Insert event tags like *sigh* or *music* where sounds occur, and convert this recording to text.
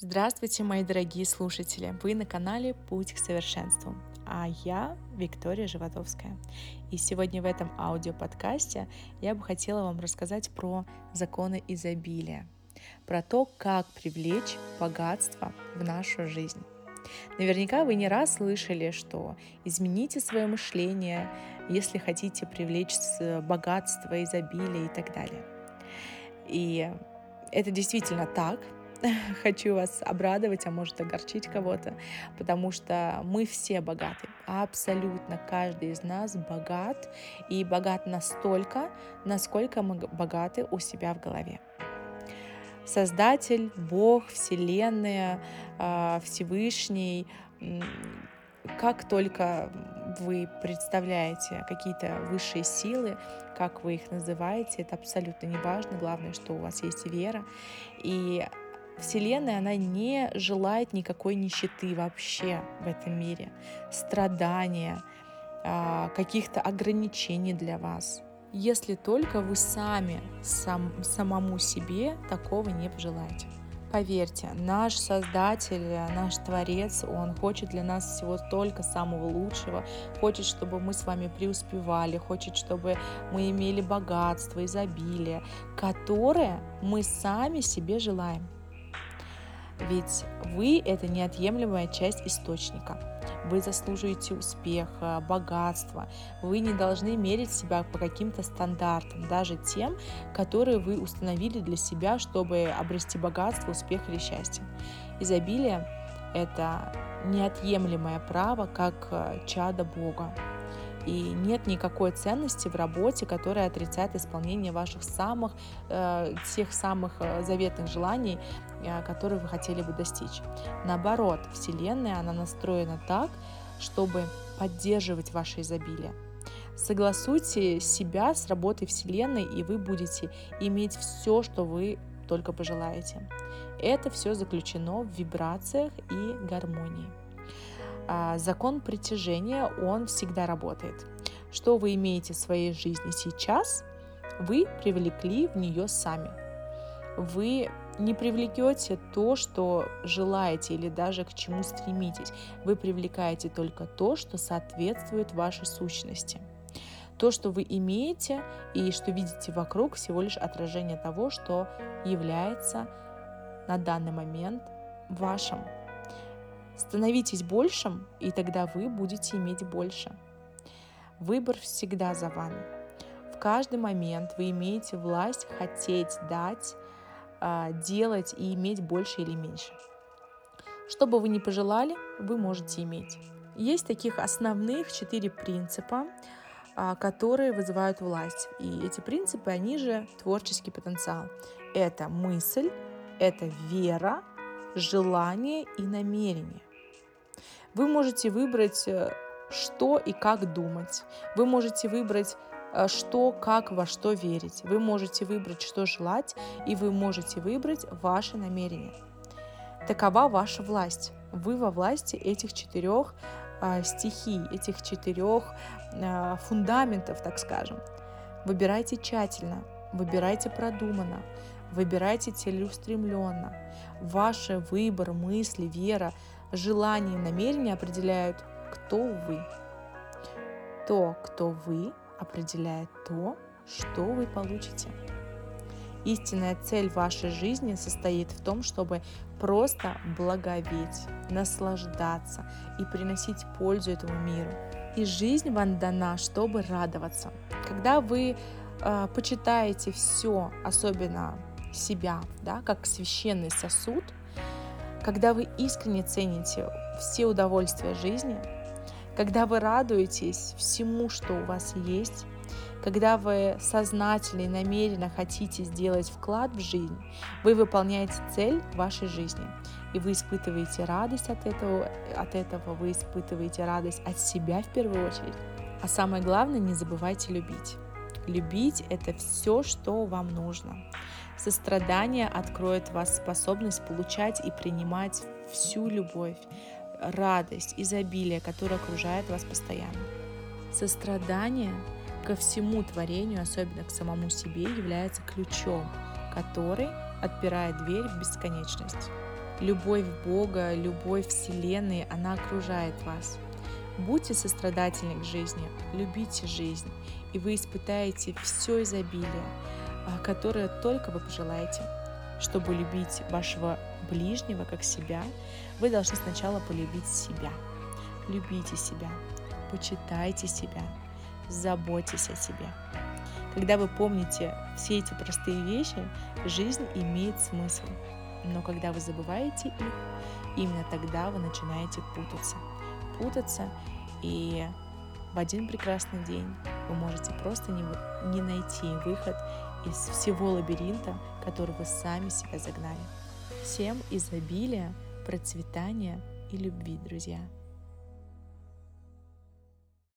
Здравствуйте, мои дорогие слушатели! Вы на канале «Путь к совершенству», а я Виктория Животовская. И сегодня в этом аудиоподкасте я бы хотела вам рассказать про законы изобилия, про то, как привлечь богатство в нашу жизнь. Наверняка вы не раз слышали, что измените свое мышление, если хотите привлечь богатство, изобилие и так далее. И это действительно так, *laughs* хочу вас обрадовать, а может огорчить кого-то, потому что мы все богаты, абсолютно каждый из нас богат, и богат настолько, насколько мы богаты у себя в голове. Создатель, Бог, Вселенная, а, Всевышний, как только вы представляете какие-то высшие силы, как вы их называете, это абсолютно не важно. Главное, что у вас есть вера. И Вселенная, она не желает никакой нищеты вообще в этом мире, страдания, а, каких-то ограничений для вас. Если только вы сами сам, самому себе такого не пожелаете. Поверьте, наш Создатель, наш Творец, Он хочет для нас всего только самого лучшего, хочет, чтобы мы с вами преуспевали, хочет, чтобы мы имели богатство, изобилие, которое мы сами себе желаем. Ведь вы — это неотъемлемая часть источника. Вы заслуживаете успеха, богатства. Вы не должны мерить себя по каким-то стандартам, даже тем, которые вы установили для себя, чтобы обрести богатство, успех или счастье. Изобилие — это неотъемлемое право как э, чада Бога. И нет никакой ценности в работе, которая отрицает исполнение ваших самых, э, тех самых э, заветных желаний, э, которые вы хотели бы достичь. Наоборот, Вселенная, она настроена так, чтобы поддерживать ваше изобилие. Согласуйте себя с работой Вселенной, и вы будете иметь все, что вы только пожелаете. Это все заключено в вибрациях и гармонии. А, закон притяжения, он всегда работает. Что вы имеете в своей жизни сейчас, вы привлекли в нее сами. Вы не привлекете то, что желаете или даже к чему стремитесь. Вы привлекаете только то, что соответствует вашей сущности. То, что вы имеете и что видите вокруг, всего лишь отражение того, что является на данный момент вашим. Становитесь большим, и тогда вы будете иметь больше. Выбор всегда за вами. В каждый момент вы имеете власть хотеть дать, а, делать и иметь больше или меньше. Что бы вы ни пожелали, вы можете иметь. Есть таких основных четыре принципа, а, которые вызывают власть. И эти принципы, они же творческий потенциал. Это мысль, это вера, желание и намерение. Вы можете выбрать, э, что и как думать. Вы можете выбрать, э, что, как, во что верить. Вы можете выбрать, что желать, и вы можете выбрать ваши намерения. Такова ваша власть. Вы во власти этих четырех э, стихий, этих четырех фундаментов, так скажем. Выбирайте тщательно, выбирайте продуманно, выбирайте целеустремленно. Ваш выбор, мысли, вера желания и намерения определяют, кто вы. То, кто вы, определяет то, что вы получите. Истинная цель вашей жизни состоит в том, чтобы просто благоветь, наслаждаться и приносить пользу этому миру. И жизнь вам дана, чтобы радоваться. Когда вы э, почитаете все, особенно себя, да, как священный сосуд, когда вы искренне цените все удовольствия жизни, когда вы радуетесь всему, что у вас есть, когда вы сознательно и намеренно хотите сделать вклад в жизнь, вы выполняете цель вашей жизни. И вы испытываете радость от этого, от этого вы испытываете радость от себя в первую очередь. А самое главное, не забывайте любить. Любить – это все, что вам нужно. Сострадание откроет вас способность получать и принимать всю любовь, радость, изобилие, которое окружает вас постоянно. Сострадание ко всему творению, особенно к самому себе, является ключом, который отпирает дверь в бесконечность. Любовь Бога, любовь Вселенной, она окружает вас. Будьте сострадательны к жизни, любите жизнь, и вы испытаете все изобилие, а, которое только вы пожелаете. Чтобы любить вашего ближнего как себя, вы должны сначала полюбить себя. Любите себя, почитайте себя, заботьтесь о себе. Когда вы помните все эти простые вещи, жизнь имеет смысл. Но когда вы забываете их, именно тогда вы начинаете путаться. Путаться, и в один прекрасный день вы можете просто не, не найти выход из всего лабиринта, который вы сами себя загнали. Всем изобилия, процветания и любви, друзья!